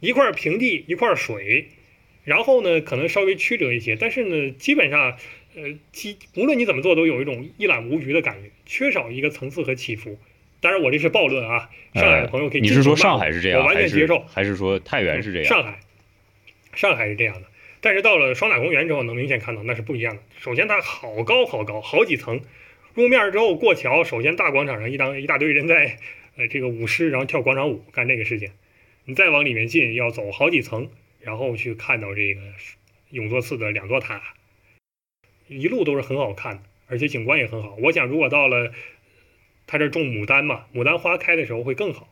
一块平地，一块水，然后呢可能稍微曲折一些，但是呢基本上。呃，其无论你怎么做，都有一种一览无余的感觉，缺少一个层次和起伏。当然，我这是暴论啊，上海的朋友可以、呃你是说上海是这样，我完全接受，还是说太原是这样？上海，上海是这样的，但是到了双塔公园之后，能明显看到那是不一样的。首先，它好高好高，好几层，入面之后过桥，首先大广场上一当一大堆人在呃这个舞狮，然后跳广场舞，干这个事情。你再往里面进，要走好几层，然后去看到这个永作寺的两座塔。一路都是很好看的，而且景观也很好。我想，如果到了他这种牡丹嘛，牡丹花开的时候会更好。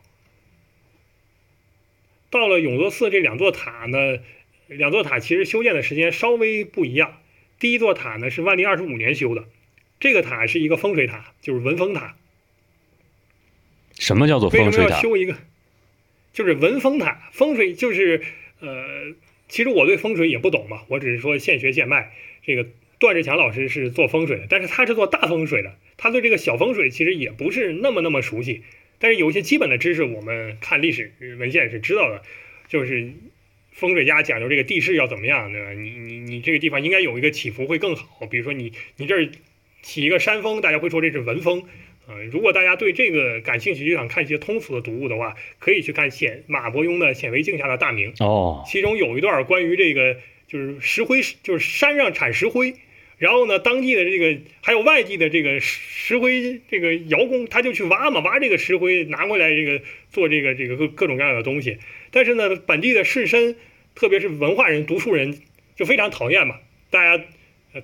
到了永乐寺这两座塔呢，两座塔其实修建的时间稍微不一样。第一座塔呢是万历二十五年修的，这个塔是一个风水塔，就是文峰塔。什么叫做为什么风水塔？要修一个？就是文峰塔，风水就是呃，其实我对风水也不懂嘛，我只是说现学现卖。这个段志强老师是做风水的，但是他是做大风水的，他对这个小风水其实也不是那么那么熟悉。但是有一些基本的知识，我们看历史文献是知道的，就是风水家讲究这个地势要怎么样，对吧？你你你这个地方应该有一个起伏会更好，比如说你你这儿起一个山峰，大家会说这是文峰。呃，如果大家对这个感兴趣，就想看一些通俗的读物的话，可以去看显马伯庸的《显微镜下的大明》，哦，其中有一段关于这个就是石灰，就是山上产石灰，然后呢，当地的这个还有外地的这个石灰这个窑工，他就去挖嘛，挖这个石灰拿回来这个做这个这个各各种各样的东西。但是呢，本地的士绅，特别是文化人、读书人，就非常讨厌嘛，大家。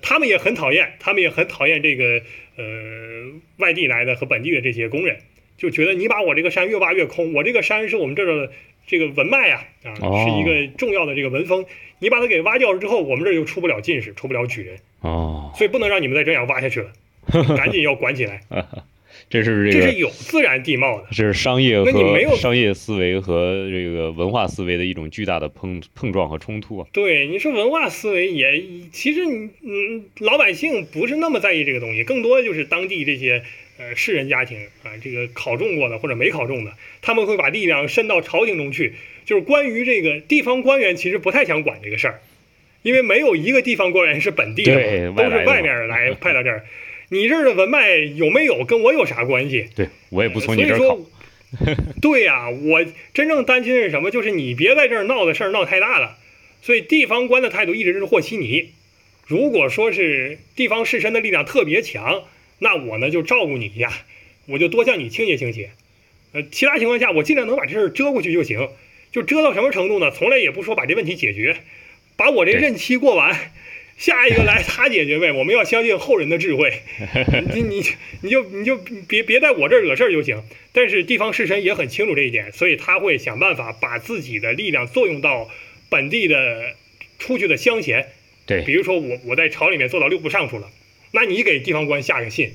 他们也很讨厌，他们也很讨厌这个呃外地来的和本地的这些工人，就觉得你把我这个山越挖越空，我这个山是我们这儿的这个文脉啊啊，是一个重要的这个文风，你把它给挖掉了之后，我们这儿就出不了进士，出不了举人哦，所以不能让你们再这样挖下去了，赶紧要管起来。这是这是有自然地貌的，这是商业和商业思维和这个文化思维的一种巨大的碰碰撞和冲突啊。对，你说文化思维也其实你嗯，老百姓不是那么在意这个东西，更多的就是当地这些呃士人家庭啊，这个考中过的或者没考中的，他们会把力量伸到朝廷中去。就是关于这个地方官员，其实不太想管这个事儿，因为没有一个地方官员是本地的，都是外面来派到这儿。你这儿的文脉有没有跟我有啥关系？对我也不从你这儿考。对呀，我真正担心的是什么？就是你别在这儿闹的事儿闹太大了。所以地方官的态度一直是和稀泥。如果说是地方士绅的力量特别强，那我呢就照顾你一下，我就多向你倾斜倾斜。呃，其他情况下我尽量能把这事儿遮过去就行。就遮到什么程度呢？从来也不说把这问题解决，把我这任期过完。下一个来他解决呗，我们要相信后人的智慧。你你你就你就别别在我这儿惹事儿就行。但是地方士绅也很清楚这一点，所以他会想办法把自己的力量作用到本地的出去的乡贤。对，比如说我我在朝里面做到六部尚书了，那你给地方官下个信，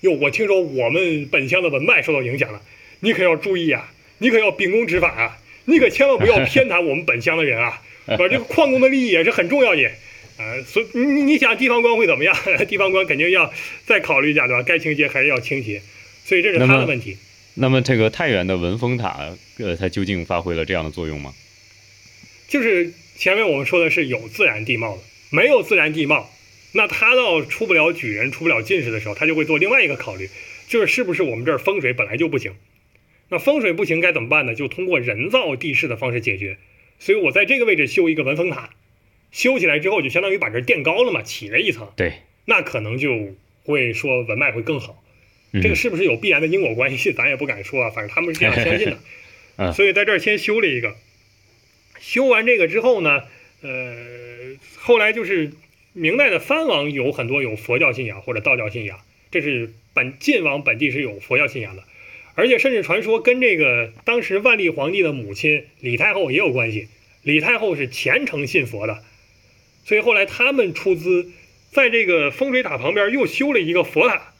哟，我听说我们本乡的文脉受到影响了，你可要注意啊，你可要秉公执法啊，你可千万不要偏袒我们本乡的人啊，把这个矿工的利益也是很重要的。呃，所你你想地方官会怎么样？地方官肯定要再考虑一下，对吧？该倾斜还是要倾斜，所以这是他的问题。那么这个太原的文峰塔，呃，它究竟发挥了这样的作用吗？就是前面我们说的是有自然地貌的，没有自然地貌，那他到出不了举人、出不了进士的时候，他就会做另外一个考虑，就是是不是我们这儿风水本来就不行？那风水不行该怎么办呢？就通过人造地势的方式解决。所以我在这个位置修一个文峰塔。修起来之后，就相当于把这垫高了嘛，起了一层。对，那可能就会说文脉会更好。这个是不是有必然的因果关系，咱也不敢说啊。反正他们是这样相信的。所以在这儿先修了一个。修完这个之后呢，呃，后来就是明代的藩王有很多有佛教信仰或者道教信仰，这是本晋王本地是有佛教信仰的，而且甚至传说跟这个当时万历皇帝的母亲李太后也有关系。李太后是虔诚信佛的。所以后来他们出资，在这个风水塔旁边又修了一个佛塔，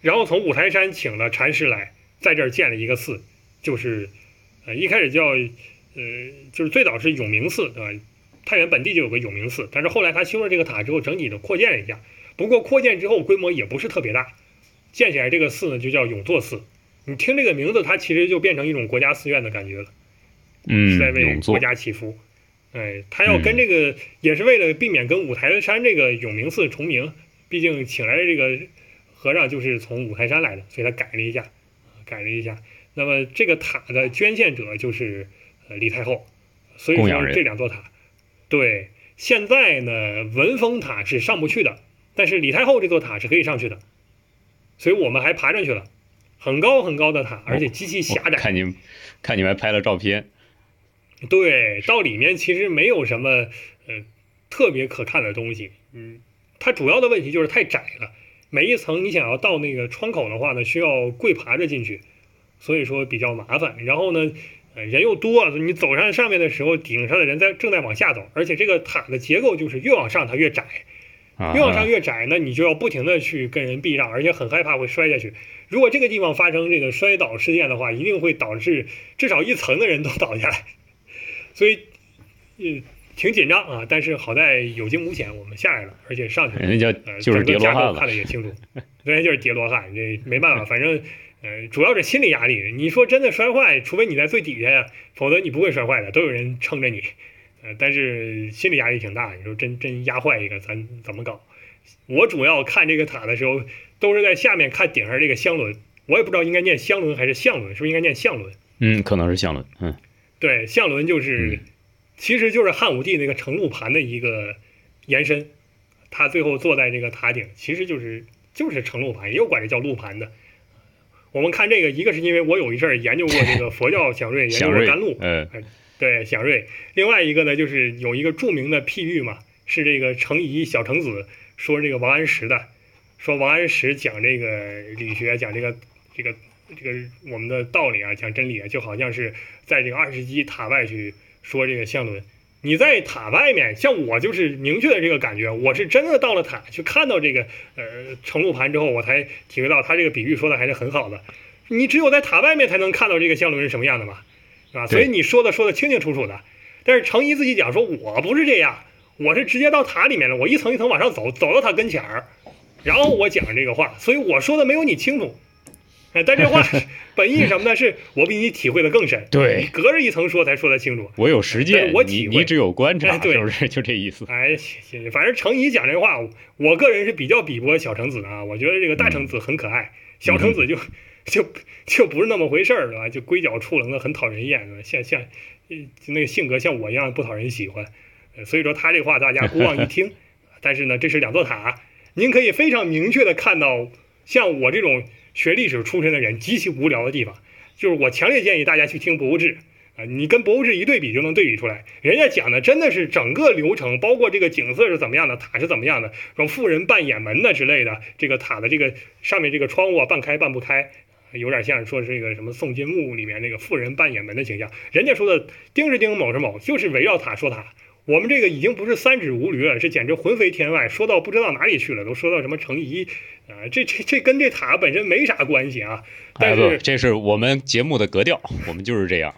然后从五台山请了禅师来，在这儿建了一个寺，就是，呃，一开始叫，呃，就是最早是永明寺，对吧？太原本地就有个永明寺，但是后来他修了这个塔之后，整体的扩建了一下，不过扩建之后规模也不是特别大，建起来这个寺呢就叫永作寺。你听这个名字，它其实就变成一种国家寺院的感觉了，嗯，是在为国家祈福。哎，他要跟这个也是为了避免跟五台山这个永明寺重名，毕竟请来的这个和尚就是从五台山来的，所以他改了一下，改了一下。那么这个塔的捐献者就是呃李太后，所以说这两座塔，对，现在呢文峰塔是上不去的，但是李太后这座塔是可以上去的，所以我们还爬上去了，很高很高的塔，而且极其狭窄。看你，看你们还拍了照片。对，到里面其实没有什么呃特别可看的东西，嗯，它主要的问题就是太窄了，每一层你想要到那个窗口的话呢，需要跪爬着进去，所以说比较麻烦。然后呢，呃，人又多，你走上上面的时候，顶上的人在正在往下走，而且这个塔的结构就是越往上它越窄，越往上越窄，那你就要不停的去跟人避让，而且很害怕会摔下去。如果这个地方发生这个摔倒事件的话，一定会导致至少一层的人都倒下来。所以，嗯，挺紧张啊，但是好在有惊无险，我们下来了，而且上去了。人家叫就是叠罗汉看的也清楚，人家就是叠罗汉，这没办法，反正，呃，主要是心理压力。你说真的摔坏，除非你在最底下呀，否则你不会摔坏的，都有人撑着你。呃，但是心理压力挺大。你说真真压坏一个，咱怎么搞？我主要看这个塔的时候，都是在下面看顶上这个香轮，我也不知道应该念香轮还是相轮，是不是应该念相轮？嗯，可能是相轮，嗯。对，相轮就是其实就是汉武帝那个承露盘的一个延伸。他最后坐在这个塔顶，其实就是就是承露盘，也有管这叫露盘的。我们看这个，一个是因为我有一阵儿研究过这个佛教祥瑞，研究过甘露，嗯，对祥瑞。另外一个呢，就是有一个著名的譬喻嘛，是这个程颐小程子说这个王安石的，说王安石讲这个理学，讲这个这个这个我们的道理啊，讲真理啊，就好像是在这个二十级塔外去说这个相轮。你在塔外面，像我就是明确的这个感觉，我是真的到了塔去看到这个呃承露盘之后，我才体会到他这个比喻说的还是很好的。你只有在塔外面才能看到这个相轮是什么样的嘛，是吧？所以你说的说的清清楚楚的。但是程颐自己讲说，我不是这样，我是直接到塔里面了，我一层一层往上走，走到他跟前儿，然后我讲这个话，所以我说的没有你清楚。哎，但这话 本意什么呢？是我比你体会的更深。对，隔着一层说才说得清楚。我有实践，我体会，你只有观察，是不是？就这意思。哎，行行，反正程颐讲这话，我个人是比较比不过小程子的啊。我觉得这个大程子很可爱，小程子就就就不是那么回事儿，是吧？就龟脚触棱的，很讨人厌，像像那个性格像我一样不讨人喜欢。所以说他这话大家姑妄一听。但是呢，这是两座塔，您可以非常明确的看到，像我这种。学历史出身的人极其无聊的地方，就是我强烈建议大家去听《博物志》啊，你跟《博物志》一对比就能对比出来，人家讲的真的是整个流程，包括这个景色是怎么样的，塔是怎么样的，说富人半掩门的之类的，这个塔的这个上面这个窗户啊半开半不开，有点像说这个什么宋金木里面那个妇人半掩门的形象，人家说的丁是丁，卯是卯，就是围绕塔说塔。我们这个已经不是三指无驴了，这简直魂飞天外，说到不知道哪里去了，都说到什么程颐啊，这这这跟这塔本身没啥关系啊。但是这是我们节目的格调，我们就是这样，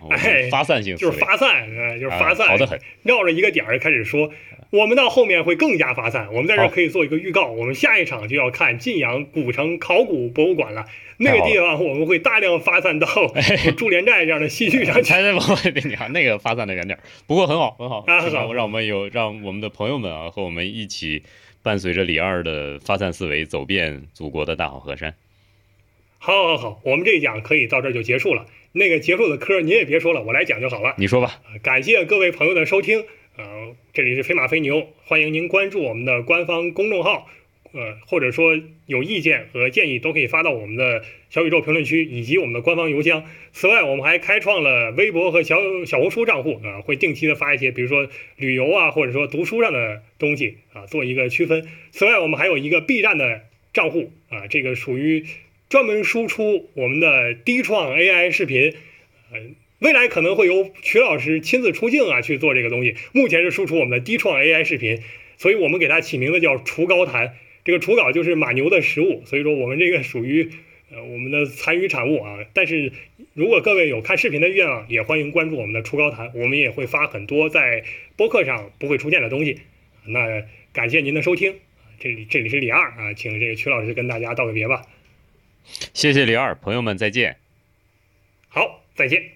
发散性就是发散，就是发散，好的很。绕着一个点儿开始说，我们到后面会更加发散。我们在这可以做一个预告，我们下一场就要看晋阳古城考古博物馆了。那个地方我们会大量发散到 驻连寨这样的戏剧上去。哎，你看那个发散的远点儿，不过很好，很好，很 好，让我们有让我们的朋友们啊和我们一起伴随着李二的发散思维走遍祖国的大好河山。好，好，好，我们这一讲可以到这儿就结束了。那个结束的科您也别说了，我来讲就好了。你说吧。感谢各位朋友的收听，呃，这里是飞马飞牛，欢迎您关注我们的官方公众号。呃，或者说有意见和建议都可以发到我们的小宇宙评论区以及我们的官方邮箱。此外，我们还开创了微博和小小红书账户啊，会定期的发一些，比如说旅游啊，或者说读书上的东西啊，做一个区分。此外，我们还有一个 B 站的账户啊，这个属于专门输出我们的低创 AI 视频。呃，未来可能会由曲老师亲自出镜啊去做这个东西。目前是输出我们的低创 AI 视频，所以我们给它起名字叫“除高谈”。这个除稿就是马牛的食物，所以说我们这个属于呃我们的残余产物啊。但是如果各位有看视频的愿望，也欢迎关注我们的除高谈，我们也会发很多在播客上不会出现的东西。那感谢您的收听，这里这里是李二啊，请这个曲老师跟大家道个别吧。谢谢李二，朋友们再见。好，再见。